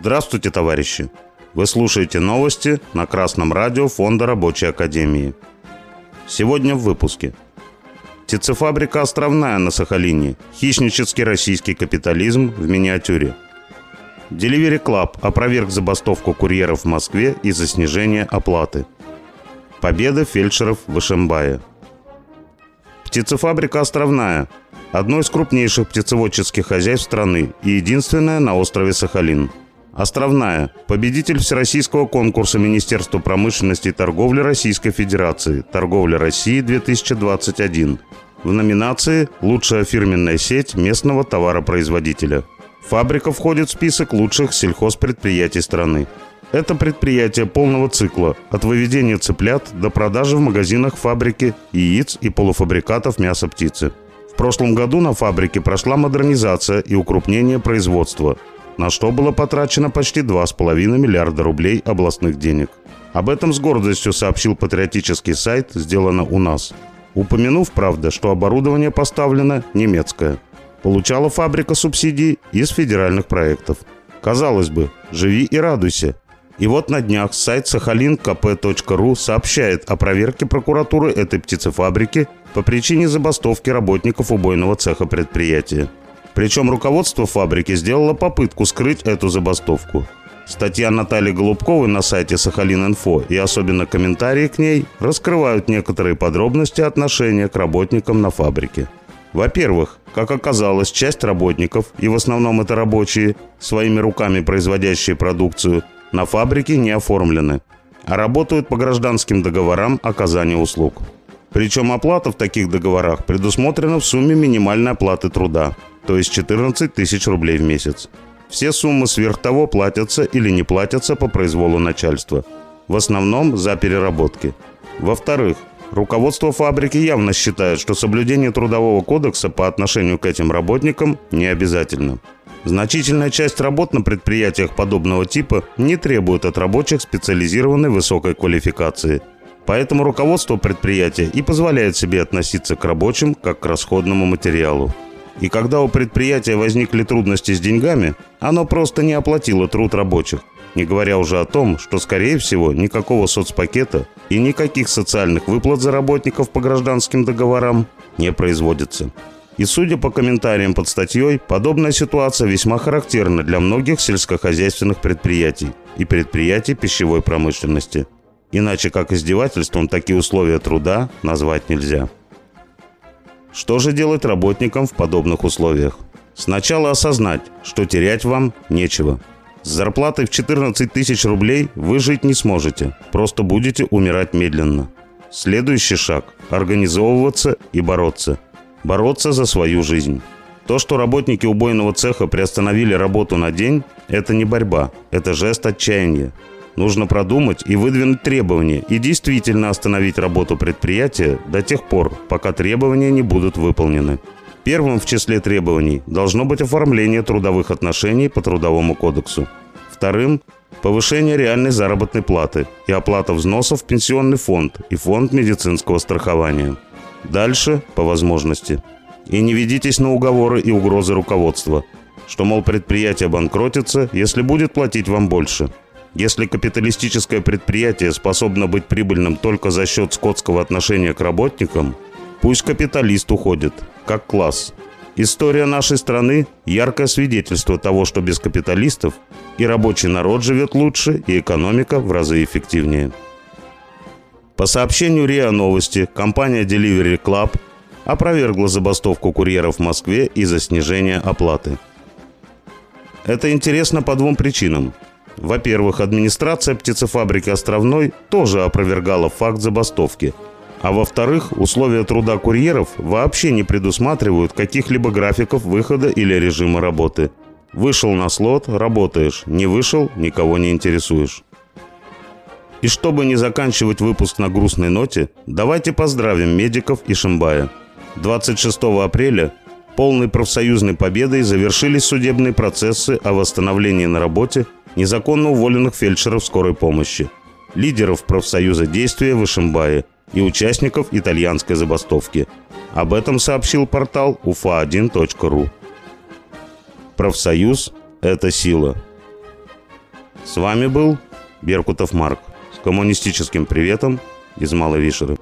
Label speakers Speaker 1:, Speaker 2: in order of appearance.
Speaker 1: Здравствуйте, товарищи! Вы слушаете новости на Красном радио Фонда Рабочей Академии. Сегодня в выпуске. Птицефабрика «Островная» на Сахалине. Хищнический российский капитализм в миниатюре. Delivery Club опроверг забастовку курьеров в Москве из-за снижения оплаты. Победа фельдшеров в Ишимбае. Птицефабрика «Островная» – одно из крупнейших птицеводческих хозяйств страны и единственное на острове Сахалин – Островная. Победитель Всероссийского конкурса Министерства промышленности и торговли Российской Федерации. Торговля России 2021. В номинации «Лучшая фирменная сеть местного товаропроизводителя». Фабрика входит в список лучших сельхозпредприятий страны. Это предприятие полного цикла, от выведения цыплят до продажи в магазинах фабрики яиц и полуфабрикатов мяса птицы. В прошлом году на фабрике прошла модернизация и укрупнение производства – на что было потрачено почти 2,5 миллиарда рублей областных денег. Об этом с гордостью сообщил патриотический сайт «Сделано у нас», упомянув, правда, что оборудование поставлено немецкое. Получала фабрика субсидий из федеральных проектов. Казалось бы, живи и радуйся. И вот на днях сайт сахалинкп.ру сообщает о проверке прокуратуры этой птицефабрики по причине забастовки работников убойного цеха предприятия. Причем руководство фабрики сделало попытку скрыть эту забастовку. Статья Натальи Голубковой на сайте Сахалин-Инфо и особенно комментарии к ней раскрывают некоторые подробности отношения к работникам на фабрике. Во-первых, как оказалось, часть работников, и в основном это рабочие, своими руками производящие продукцию, на фабрике не оформлены, а работают по гражданским договорам оказания услуг. Причем оплата в таких договорах предусмотрена в сумме минимальной оплаты труда – то есть 14 тысяч рублей в месяц. Все суммы сверх того платятся или не платятся по произволу начальства. В основном за переработки. Во-вторых, руководство фабрики явно считает, что соблюдение трудового кодекса по отношению к этим работникам не обязательно. Значительная часть работ на предприятиях подобного типа не требует от рабочих специализированной высокой квалификации. Поэтому руководство предприятия и позволяет себе относиться к рабочим как к расходному материалу. И когда у предприятия возникли трудности с деньгами, оно просто не оплатило труд рабочих. Не говоря уже о том, что, скорее всего, никакого соцпакета и никаких социальных выплат за работников по гражданским договорам не производится. И судя по комментариям под статьей, подобная ситуация весьма характерна для многих сельскохозяйственных предприятий и предприятий пищевой промышленности. Иначе как издевательством такие условия труда назвать нельзя. Что же делать работникам в подобных условиях? Сначала осознать, что терять вам нечего. С зарплатой в 14 тысяч рублей вы жить не сможете, просто будете умирать медленно. Следующий шаг – организовываться и бороться. Бороться за свою жизнь. То, что работники убойного цеха приостановили работу на день – это не борьба, это жест отчаяния. Нужно продумать и выдвинуть требования и действительно остановить работу предприятия до тех пор, пока требования не будут выполнены. Первым в числе требований должно быть оформление трудовых отношений по Трудовому кодексу. Вторым – повышение реальной заработной платы и оплата взносов в пенсионный фонд и фонд медицинского страхования. Дальше – по возможности. И не ведитесь на уговоры и угрозы руководства, что, мол, предприятие банкротится, если будет платить вам больше – если капиталистическое предприятие способно быть прибыльным только за счет скотского отношения к работникам, пусть капиталист уходит, как класс. История нашей страны – яркое свидетельство того, что без капиталистов и рабочий народ живет лучше, и экономика в разы эффективнее. По сообщению РИА Новости, компания Delivery Club опровергла забастовку курьеров в Москве из-за снижения оплаты. Это интересно по двум причинам – во-первых, администрация птицефабрики «Островной» тоже опровергала факт забастовки. А во-вторых, условия труда курьеров вообще не предусматривают каких-либо графиков выхода или режима работы. Вышел на слот – работаешь, не вышел – никого не интересуешь. И чтобы не заканчивать выпуск на грустной ноте, давайте поздравим медиков и Шимбая. 26 апреля полной профсоюзной победой завершились судебные процессы о восстановлении на работе незаконно уволенных фельдшеров скорой помощи, лидеров профсоюза действия в Ишимбае и участников итальянской забастовки. Об этом сообщил портал ufa1.ru. Профсоюз – это сила. С вами был Беркутов Марк с коммунистическим приветом из Малой Вишеры.